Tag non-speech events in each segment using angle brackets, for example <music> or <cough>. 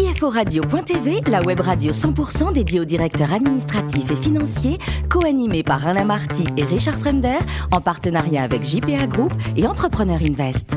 CFORadio.tv, la web radio 100% dédiée aux directeurs administratifs et financiers, co-animée par Alain Marty et Richard Fremder, en partenariat avec JPA Group et Entrepreneur Invest.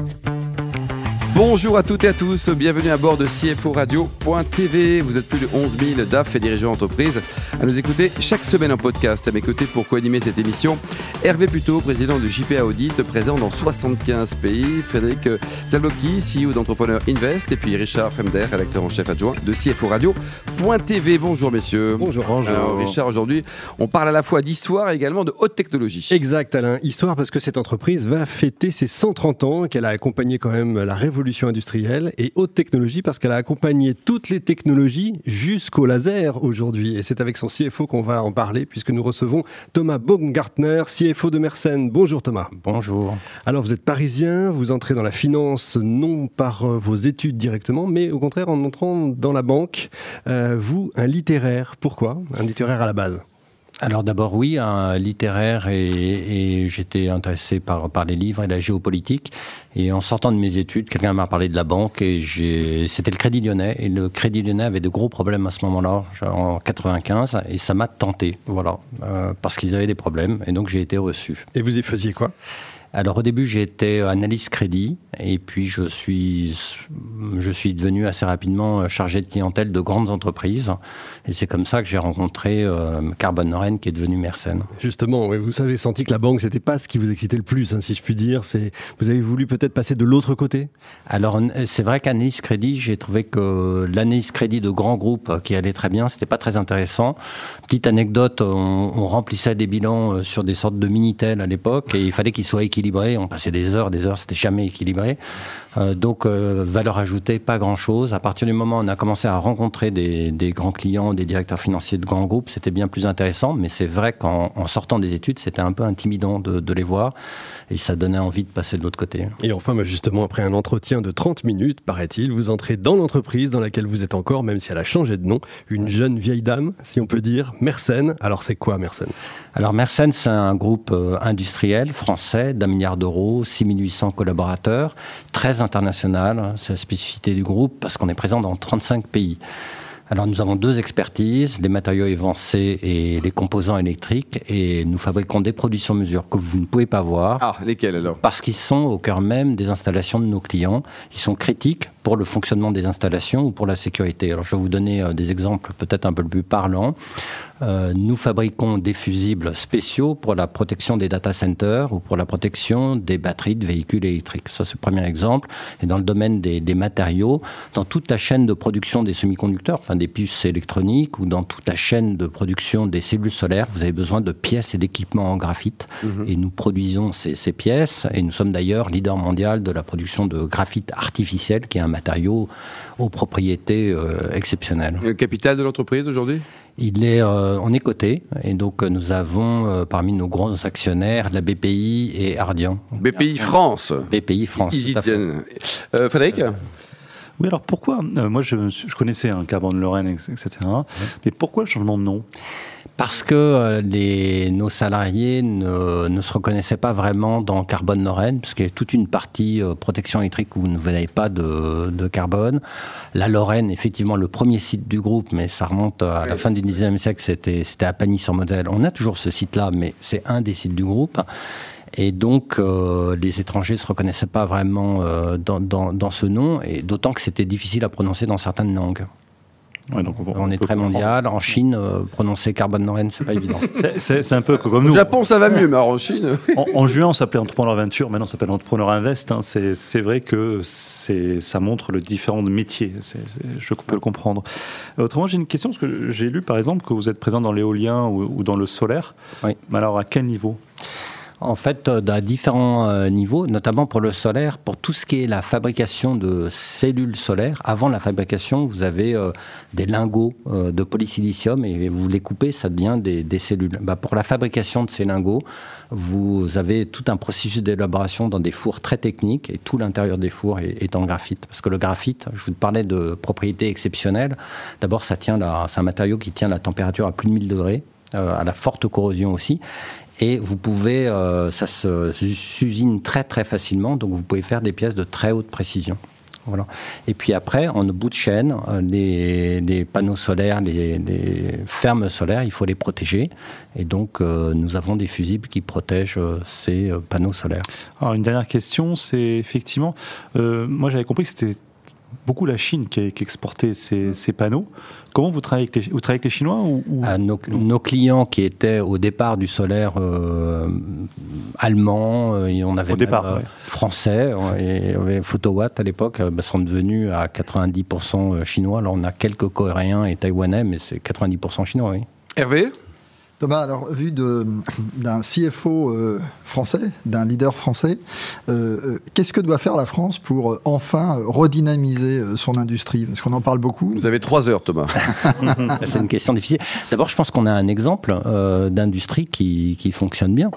Bonjour à toutes et à tous, bienvenue à bord de CFO Radio.tv. Vous êtes plus de 11 000 DAF et dirigeants d'entreprise à nous écouter chaque semaine en podcast. À mes côtés pour co-animer cette émission, Hervé Puto, président de JPA Audit, présent dans 75 pays, Frédéric Zalocki, CEO d'Entrepreneur Invest, et puis Richard Fremder, rédacteur en chef adjoint de CFO Radio.tv. Bonjour messieurs. Bonjour. Alors Richard, aujourd'hui, on parle à la fois d'histoire et également de haute technologie. Exact Alain, histoire parce que cette entreprise va fêter ses 130 ans, qu'elle a accompagné quand même la révolution industrielle et haute technologie parce qu'elle a accompagné toutes les technologies jusqu'au laser aujourd'hui. Et c'est avec son CFO qu'on va en parler puisque nous recevons Thomas Baumgartner, CFO de Mersenne. Bonjour Thomas. Bonjour. Alors vous êtes parisien, vous entrez dans la finance non par euh, vos études directement, mais au contraire en entrant dans la banque. Euh, vous, un littéraire. Pourquoi? Un littéraire à la base alors d'abord oui, un littéraire et, j'étais intéressé par, par les livres et la géopolitique. Et en sortant de mes études, quelqu'un m'a parlé de la banque et c'était le Crédit Lyonnais. Et le Crédit Lyonnais avait de gros problèmes à ce moment-là, en 95, et ça m'a tenté, voilà, euh, parce qu'ils avaient des problèmes. Et donc j'ai été reçu. Et vous y faisiez quoi? Alors au début été analyste crédit et puis je suis je suis devenu assez rapidement chargé de clientèle de grandes entreprises et c'est comme ça que j'ai rencontré euh, Carbon Noren qui est devenu Mersenne. Justement, vous avez senti que la banque c'était pas ce qui vous excitait le plus, hein, si je puis dire. C'est vous avez voulu peut-être passer de l'autre côté? Alors c'est vrai qu'analyse crédit, j'ai trouvé que l'analyse crédit de grands groupes qui allait très bien, c'était pas très intéressant. Petite anecdote, on, on remplissait des bilans euh, sur des sortes de minitel à l'époque et il fallait qu'ils soient équilibrés on passait des heures, des heures, c'était jamais équilibré. Euh, donc, euh, valeur ajoutée, pas grand-chose. À partir du moment où on a commencé à rencontrer des, grands clients, des directeurs financiers de grands groupes, c'était bien plus intéressant. Mais c'est vrai qu'en sortant des études, c'était un peu intimidant de, les voir. Et ça donnait envie de passer de l'autre côté. Et enfin, bah, justement, après un entretien de 30 minutes, paraît-il, vous entrez dans l'entreprise dans laquelle vous êtes encore, même si elle a changé de nom, une jeune vieille dame, si on peut dire, Mersenne. Alors, c'est quoi Mersenne? Alors, Mersenne, c'est un groupe euh, industriel français d'un milliard d'euros, 6800 collaborateurs, très international, c'est la spécificité du groupe, parce qu'on est présent dans 35 pays. Alors nous avons deux expertises, les matériaux évancés et les composants électriques, et nous fabriquons des produits sur mesure que vous ne pouvez pas voir. Ah, lesquels alors? Parce qu'ils sont au cœur même des installations de nos clients. Ils sont critiques pour le fonctionnement des installations ou pour la sécurité. Alors je vais vous donner euh, des exemples peut-être un peu plus parlants. Euh, nous fabriquons des fusibles spéciaux pour la protection des data centers ou pour la protection des batteries de véhicules électriques. Ça, c'est le premier exemple. Et dans le domaine des, matériaux, dans toute la chaîne de production des semi-conducteurs, enfin des puces électroniques, ou dans toute la chaîne de production des cellules solaires, vous avez besoin de pièces et d'équipements en graphite. Mhm. Et nous produisons ces, ces, pièces. Et nous sommes d'ailleurs leader mondial de la production de graphite artificiel, qui est un matériau aux propriétés euh, exceptionnelles. Le capital de l'entreprise aujourd'hui? Il est, euh, on est coté et donc euh, nous avons euh, parmi nos grands actionnaires la BPI et Ardian. BPI France. BPI France. Frédéric? Oui, alors pourquoi Moi, je, je connaissais un hein, de Lorraine, etc. Mais pourquoi le changement de nom? Parce que euh, les, nos salariés ne, ne, se reconnaissaient pas vraiment dans carbone Lorraine, puisqu'il y a toute une partie euh, protection électrique où vous n'avez pas de, de, carbone. La Lorraine, effectivement, le premier site du groupe, mais ça remonte à la fin du 19e siècle, c'était, c'était à Pagny sur Modèle. On a toujours ce site-là, mais c'est un des sites du groupe. Et donc, euh, les étrangers ne se reconnaissaient pas vraiment dans, dans, dans, ce nom, et d'autant que c'était difficile à prononcer dans certaines langues on, est très mondial. En Chine, euh, prononcer carbone Noren, c'est pas évident. <laughs> C'est un peu comme nous. Au Japon, ça va mieux, mais en Chine. en, juin, on s'appelait Entrepreneur Venture, maintenant on s'appelle Entrepreneur Invest. Hein. C'est vrai que ça montre le différent métiers. je peux le comprendre. Autrement, j'ai une question, parce que j'ai lu par exemple que vous êtes présent dans l'éolien ou, ou, dans le solaire. Oui. Mais alors, à quel niveau? En fait, euh, à différents euh, niveaux, notamment pour le solaire, pour tout ce qui est la fabrication de cellules solaires. Avant la fabrication, vous avez euh, des lingots de polysilicium et vous les coupez, ça devient des, cellules. Bah, pour la fabrication de ces lingots, vous avez tout un processus d'élaboration dans des fours très techniques et tout l'intérieur des fours est, en graphite. Parce que le graphite, je vous parlais de propriétés exceptionnelles. D'abord, ça tient c'est un matériau qui tient la température à plus de 1000 degrés. à la forte corrosion aussi. Et vous pouvez, euh, ça s'usine très très facilement, donc vous pouvez faire des pièces de très haute précision. Voilà. Et puis après, en bout de chaîne, les, panneaux solaires, les, fermes solaires, il faut les protéger. Et donc, nous avons des fusibles qui protègent ces panneaux solaires. Alors, une dernière question, c'est effectivement, moi j'avais compris que c'était beaucoup la Chine qui, qui exportait ces, ces, panneaux. Comment vous travaillez avec les, vous travaillez avec les Chinois ou, ah, nos, clients qui étaient au départ du solaire euh, allemand, euh, et on avait au départ, euh, français, et avait Photowatt à l'époque, bah, sont devenus à 90% chinois. Alors on a quelques coréens et taïwanais, mais c'est 90% chinois, oui. Hervé? Thomas, alors vu d'un CFO euh, français, d'un leader français, euh, euh, qu'est-ce que doit faire la France pour enfin redynamiser son industrie? Parce qu'on en parle beaucoup. Vous avez trois heures, Thomas. <laughs> C'est une question difficile. D'abord, je pense qu'on a un exemple d'industrie qui, fonctionne bien.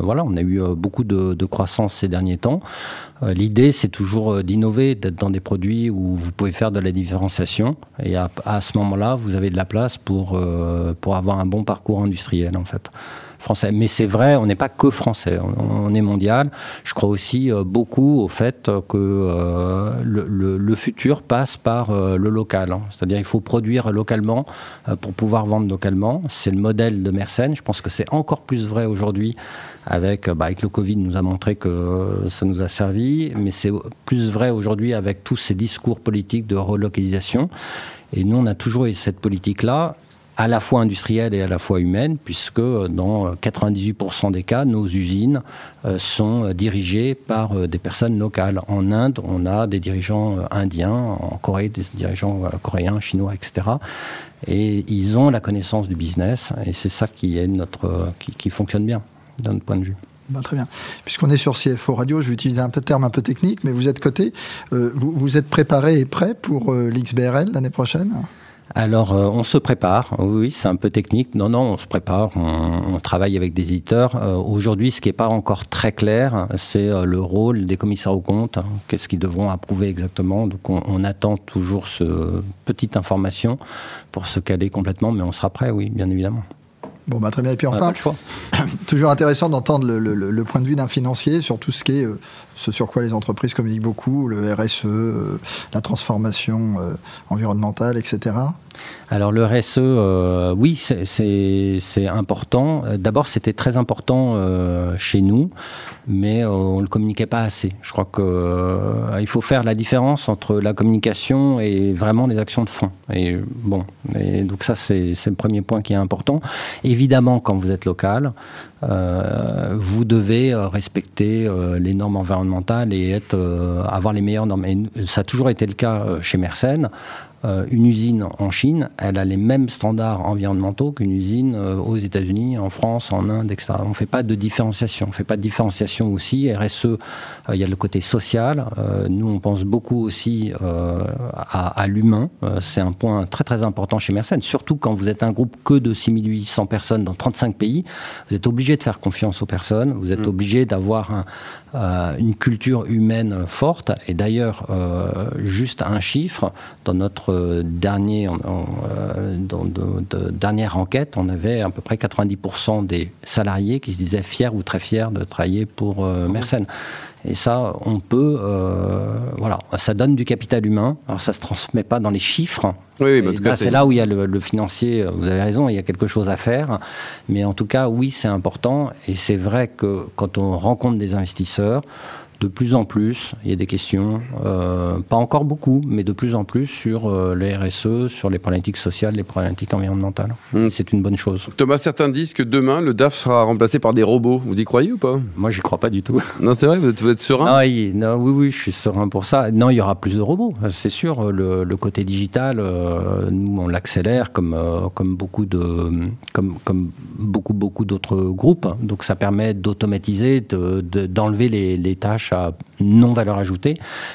voilà, on a eu beaucoup de, de croissance ces derniers temps. L'idée, c'est toujours d'innover, d'être dans des produits où vous pouvez faire de la différenciation. Et à, ce moment-là, vous avez de la place pour, euh, pour avoir un bon parcours industriel, en fait. Français. Mais c'est vrai, on n'est pas que français, on, est mondial. Je crois aussi beaucoup au fait que le, futur passe par le local. Hein. C'est-à-dire il faut produire localement pour pouvoir vendre localement. C'est le modèle de Mersenne. Je pense que c'est encore plus vrai aujourd'hui avec, bah, avec le Covid, nous a montré que ça nous a servi, mais c'est plus vrai aujourd'hui avec tous ces discours politiques de relocalisation. Et nous, on a toujours eu cette politique-là à la fois industrielle et à la fois humaine, puisque dans 98% des cas, nos usines euh, sont dirigées par euh, des personnes locales. En Inde, on a des dirigeants euh, indiens, en Corée, des dirigeants coréens, chinois, etc. Et ils ont la connaissance du business, et c'est ça qui, est notre, qui fonctionne bien d'un point de vue. Ben, très bien. Puisqu'on est sur CFO Radio, je vais utiliser un peu terme un peu technique, mais vous êtes coté. Euh, vous, êtes préparé et prêt pour euh, l'XBRL l'année prochaine? Alors, euh, on se prépare. Oui, c'est un peu technique. Non, non, on se prépare. On, travaille avec des éditeurs. Aujourd'hui, ce qui n'est pas encore très clair, c'est le rôle des commissaires aux comptes. Hein. Qu'est-ce qu'ils devront approuver exactement? Donc, on, on, attend toujours ce petite information pour se caler complètement, mais on sera prêt, oui, bien évidemment. Bon, bah, très bien. Et puis enfin, <laughs> toujours intéressant d'entendre le, point de vue d'un financier sur tout ce qui est euh, ce sur quoi les entreprises communiquent beaucoup, le RSE, euh, la transformation euh, environnementale, etc. Alors le RSE, euh, oui, c'est important. D'abord, c'était très important euh, chez nous, mais euh, on ne le communiquait pas assez. Je crois qu'il faut faire la différence entre la communication et vraiment les actions de fond. Et bon, donc ça, c'est le premier point qui est important. Évidemment, quand vous êtes local, vous devez respecter les normes environnementales et être, avoir les meilleures normes. Et ça a toujours été le cas chez Mersenne. Euh, une usine en Chine, elle a les mêmes standards environnementaux qu'une usine euh, aux États-Unis, en France, en Inde, etc. On ne fait pas de différenciation. On fait pas de différenciation aussi. RSE, euh, il y a le côté social. nous, on pense beaucoup aussi à, l'humain. C'est un point très très important chez Mersenne, surtout quand vous êtes un groupe que de 6800 personnes dans 35 pays. Vous êtes obligé de faire confiance aux personnes. Vous êtes mmh. obligé d'avoir une culture humaine forte. Et d'ailleurs, juste un chiffre, dans notre dernier, euh, dans, de, dernière enquête, on avait à peu près 90% des salariés qui se disaient fiers ou très fiers de travailler pour euh, Mersenne. Et ça, on peut, euh, voilà, ça donne du capital humain. Alors ça se transmet pas dans les chiffres. Oui, c'est là où il y a le, le, financier. Vous avez raison, il y a quelque chose à faire. Mais en tout cas, oui, c'est important. Et c'est vrai que quand on rencontre des investisseurs, de plus en plus, il y a des questions, euh, pas encore beaucoup, mais de plus en plus sur euh, les RSE, sur les problématiques sociales, les problématiques environnementales. Hmm. C'est une bonne chose. Thomas, certains disent que demain, le DAF sera remplacé par des robots. Vous y croyez ou pas? Moi, j'y crois pas du tout. Non, c'est vrai, vous êtes, serein non, oui, oui, je suis serein pour ça. Non, il y aura plus de robots, c'est sûr. Le, côté digital, euh, nous, on l'accélère comme, comme beaucoup de, comme, comme beaucoup, beaucoup d'autres groupes. Donc, ça permet d'automatiser, d'enlever les, les tâches à non valeur ajoutée,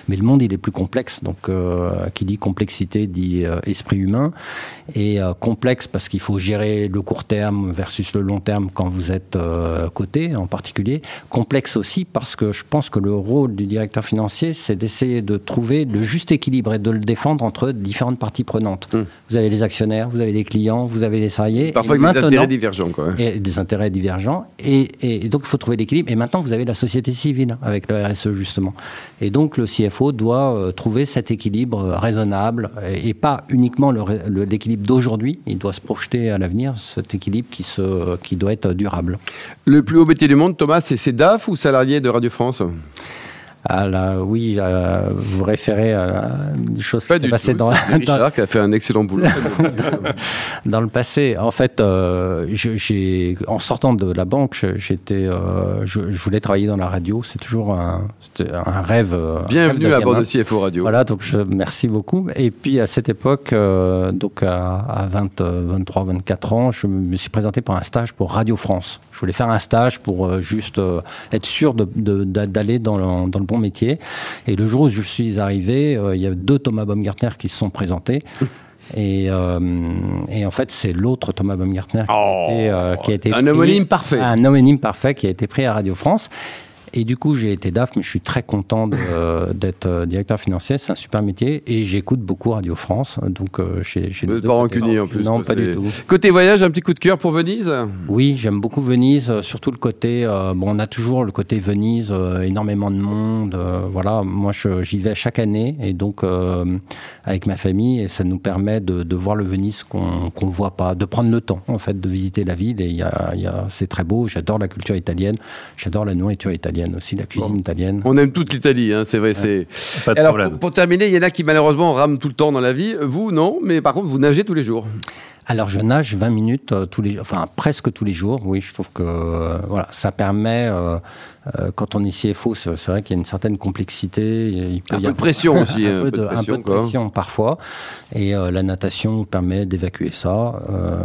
mais le monde il est plus complexe. Donc, euh, qui dit complexité dit euh, esprit humain et euh, complexe parce qu'il faut gérer le court terme versus le long terme quand vous êtes coté en particulier. Complexe aussi parce que je pense que le rôle du directeur financier c'est d'essayer de trouver le juste équilibre et de le défendre entre différentes parties prenantes. Hum. Vous avez les actionnaires, vous avez les clients, vous avez les salariés. Parfois avec des intérêts divergents. Quoi. Et des intérêts divergents. Et, et donc il faut trouver l'équilibre. Et maintenant vous avez la société civile avec le RSE justement. Et donc le CFO doit trouver cet équilibre raisonnable et, pas uniquement l'équilibre d'aujourd'hui. Il doit se projeter à l'avenir, cet équilibre qui, qui doit être durable. Le plus haut métier du monde, Thomas, c'est DAF ou salarié de Radio France? Ah oui, euh, vous référez à des choses qui s'est passé <laughs> dans, Richard qui a fait un excellent boulot <laughs> dans le passé. En fait, euh, j'ai en sortant de la banque, j'étais, euh, je, voulais travailler dans la radio. C'est toujours un, un rêve. Bienvenue à bord de CFO Radio. Voilà, donc je, merci beaucoup. Et puis à cette époque, donc à, 20, 23, 24 ans, je me suis présenté pour un stage pour Radio France. Je voulais faire un stage pour juste être sûr d'aller dans, le, dans le bon métier. Et le jour où je suis arrivé, euh, il y a deux Thomas Baumgartner qui se sont présentés. <laughs> Et, euh, et, en fait, c'est l'autre Thomas Baumgartner qui, a été, euh, qui, a été, un homonyme parfait. Un homonyme parfait qui a été pris à Radio France. Et du coup, j'ai été DAF, mais je suis très content d'être euh, directeur financier. C'est un super métier et j'écoute beaucoup Radio France. Donc, euh. Vous pas rancunier en plus. Non, pas du tout. Côté voyage, un petit coup de cœur pour Venise? Oui, j'aime beaucoup Venise, euh, surtout le côté. bon, on a toujours le côté Venise, énormément de monde. voilà, moi, j'y vais chaque année et donc avec ma famille et ça nous permet de, voir le Venise qu'on ne voit pas, de prendre le temps en fait de visiter la ville et y a, y a, c'est très beau. J'adore la culture italienne, j'adore la nourriture italienne aussi, la cuisine italienne. On aime toute l'Italie, hein, c'est vrai. c'est... Alors, pour, terminer, il y en a qui malheureusement rament tout le temps dans la vie. Vous, non, mais par contre, vous nagez tous les jours. Alors je nage 20 minutes euh, tous les, enfin presque tous les jours. Oui, je trouve que euh, voilà, ça permet euh, quand on est CFO, c'est vrai qu'il y a une certaine complexité. Il peut <laughs> un peu de pression aussi. un, peu de, pression, parfois. Et la natation permet d'évacuer ça.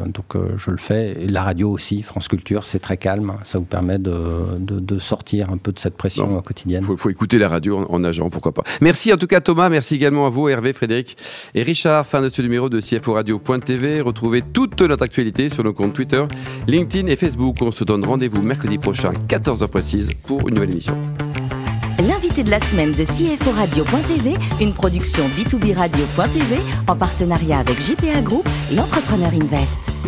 Donc je le fais. Et la radio aussi, France Culture, c'est très calme. Ça vous permet de, de, sortir un peu de cette pression quotidienne. Il faut, écouter la radio en, nageant, pourquoi pas. Merci en tout cas Thomas, merci également à vous Hervé, Frédéric et Richard. Fin de ce numéro de CFO Radio.tv. Retrouvez toute notre actualité sur nos comptes Twitter, LinkedIn et Facebook. On se donne rendez-vous mercredi prochain, 14h précise pour une nouvelle émission. L'invité de la semaine de CFO Radio.tv, une production B2B Radio.tv en partenariat avec JPA Group et Entrepreneur Invest.